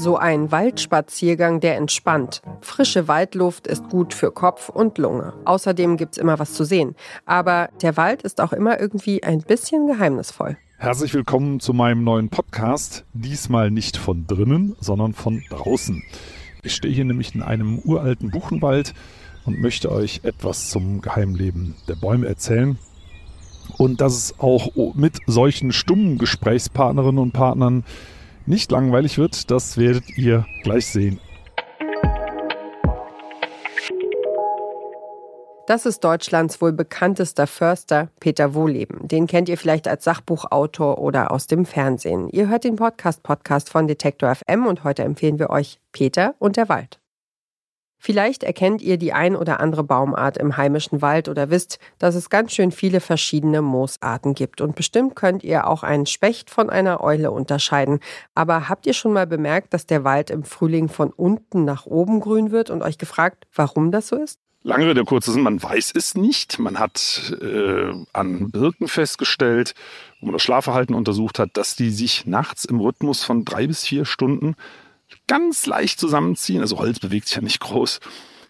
So ein Waldspaziergang, der entspannt. Frische Waldluft ist gut für Kopf und Lunge. Außerdem gibt's immer was zu sehen. Aber der Wald ist auch immer irgendwie ein bisschen geheimnisvoll. Herzlich willkommen zu meinem neuen Podcast. Diesmal nicht von drinnen, sondern von draußen. Ich stehe hier nämlich in einem uralten Buchenwald und möchte euch etwas zum Geheimleben der Bäume erzählen. Und dass es auch mit solchen stummen Gesprächspartnerinnen und Partnern nicht langweilig wird, das werdet ihr gleich sehen. Das ist Deutschlands wohl bekanntester Förster, Peter Wohleben. Den kennt ihr vielleicht als Sachbuchautor oder aus dem Fernsehen. Ihr hört den Podcast-Podcast von Detektor FM und heute empfehlen wir euch Peter und der Wald. Vielleicht erkennt ihr die ein oder andere Baumart im heimischen Wald oder wisst, dass es ganz schön viele verschiedene Moosarten gibt. Und bestimmt könnt ihr auch einen Specht von einer Eule unterscheiden. Aber habt ihr schon mal bemerkt, dass der Wald im Frühling von unten nach oben grün wird und euch gefragt, warum das so ist? Lange Rede, kurzer Sinn, man weiß es nicht. Man hat äh, an Birken festgestellt, wo man das Schlafverhalten untersucht hat, dass die sich nachts im Rhythmus von drei bis vier Stunden ganz leicht zusammenziehen. Also Holz bewegt sich ja nicht groß.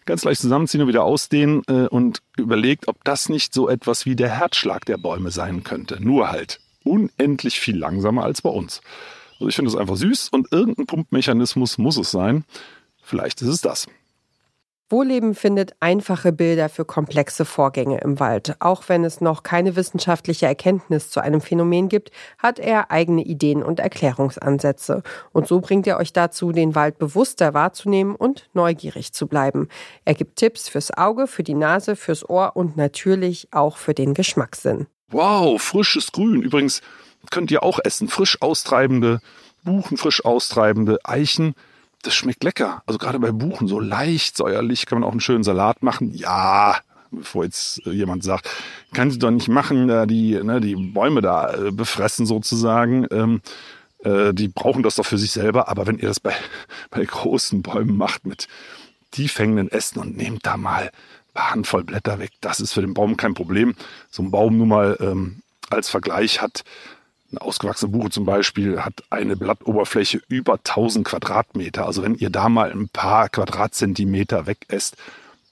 Ganz leicht zusammenziehen und wieder ausdehnen äh, und überlegt, ob das nicht so etwas wie der Herzschlag der Bäume sein könnte. Nur halt unendlich viel langsamer als bei uns. Also ich finde das einfach süß und irgendein Pumpmechanismus muss es sein. Vielleicht ist es das. Wohlleben findet einfache Bilder für komplexe Vorgänge im Wald. Auch wenn es noch keine wissenschaftliche Erkenntnis zu einem Phänomen gibt, hat er eigene Ideen und Erklärungsansätze. Und so bringt er euch dazu, den Wald bewusster wahrzunehmen und neugierig zu bleiben. Er gibt Tipps fürs Auge, für die Nase, fürs Ohr und natürlich auch für den Geschmackssinn. Wow, frisches Grün. Übrigens könnt ihr auch essen. Frisch austreibende Buchen, frisch austreibende Eichen das schmeckt lecker. Also gerade bei Buchen so leicht säuerlich kann man auch einen schönen Salat machen. Ja, bevor jetzt äh, jemand sagt, kann sie doch nicht machen, da die, ne, die Bäume da äh, befressen sozusagen. Ähm, äh, die brauchen das doch für sich selber. Aber wenn ihr das bei, bei großen Bäumen macht mit tief hängenden Ästen und nehmt da mal eine Handvoll Blätter weg, das ist für den Baum kein Problem. So ein Baum nun mal ähm, als Vergleich hat eine ausgewachsene Buche zum Beispiel hat eine Blattoberfläche über 1000 Quadratmeter. Also wenn ihr da mal ein paar Quadratzentimeter wegesst,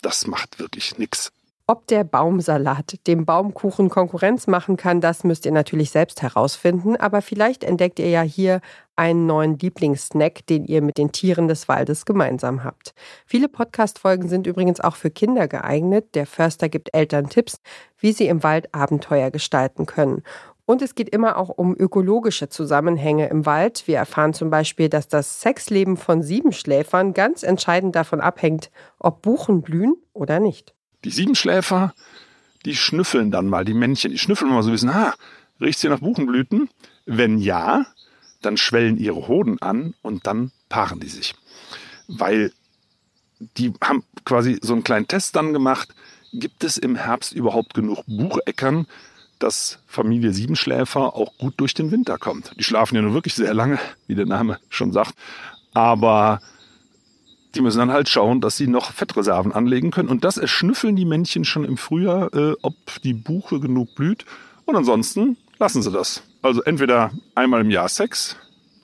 das macht wirklich nichts. Ob der Baumsalat dem Baumkuchen Konkurrenz machen kann, das müsst ihr natürlich selbst herausfinden. Aber vielleicht entdeckt ihr ja hier einen neuen Lieblingssnack, den ihr mit den Tieren des Waldes gemeinsam habt. Viele Podcast-Folgen sind übrigens auch für Kinder geeignet. Der Förster gibt Eltern Tipps, wie sie im Wald Abenteuer gestalten können. Und es geht immer auch um ökologische Zusammenhänge im Wald. Wir erfahren zum Beispiel, dass das Sexleben von Siebenschläfern ganz entscheidend davon abhängt, ob Buchen blühen oder nicht. Die Siebenschläfer, die schnüffeln dann mal, die Männchen, die schnüffeln mal so ein bisschen, ah, riecht hier nach Buchenblüten? Wenn ja, dann schwellen ihre Hoden an und dann paaren die sich. Weil die haben quasi so einen kleinen Test dann gemacht, gibt es im Herbst überhaupt genug Bucheckern, dass Familie Siebenschläfer auch gut durch den Winter kommt. Die schlafen ja nur wirklich sehr lange, wie der Name schon sagt. Aber die müssen dann halt schauen, dass sie noch Fettreserven anlegen können. Und das erschnüffeln die Männchen schon im Frühjahr, äh, ob die Buche genug blüht. Und ansonsten lassen sie das. Also entweder einmal im Jahr Sex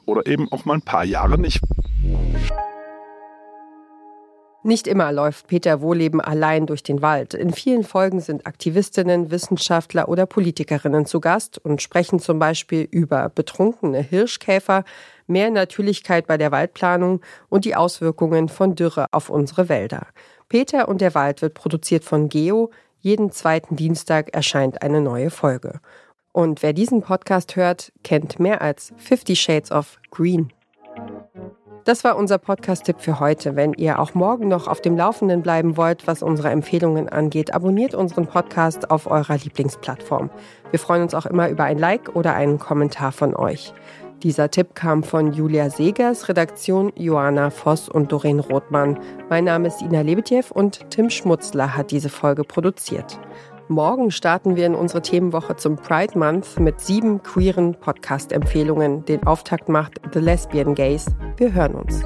oder eben auch mal ein paar Jahre nicht. Nicht immer läuft Peter Wohleben allein durch den Wald. In vielen Folgen sind Aktivistinnen, Wissenschaftler oder Politikerinnen zu Gast und sprechen zum Beispiel über betrunkene Hirschkäfer, mehr Natürlichkeit bei der Waldplanung und die Auswirkungen von Dürre auf unsere Wälder. Peter und der Wald wird produziert von Geo. Jeden zweiten Dienstag erscheint eine neue Folge. Und wer diesen Podcast hört, kennt mehr als 50 Shades of Green. Das war unser Podcast-Tipp für heute. Wenn ihr auch morgen noch auf dem Laufenden bleiben wollt, was unsere Empfehlungen angeht, abonniert unseren Podcast auf eurer Lieblingsplattform. Wir freuen uns auch immer über ein Like oder einen Kommentar von euch. Dieser Tipp kam von Julia Segers, Redaktion Joanna Voss und Doreen Rothmann. Mein Name ist Ina Lebetjew und Tim Schmutzler hat diese Folge produziert. Morgen starten wir in unsere Themenwoche zum Pride Month mit sieben queeren Podcast-Empfehlungen. Den Auftakt macht The Lesbian Gays. Wir hören uns.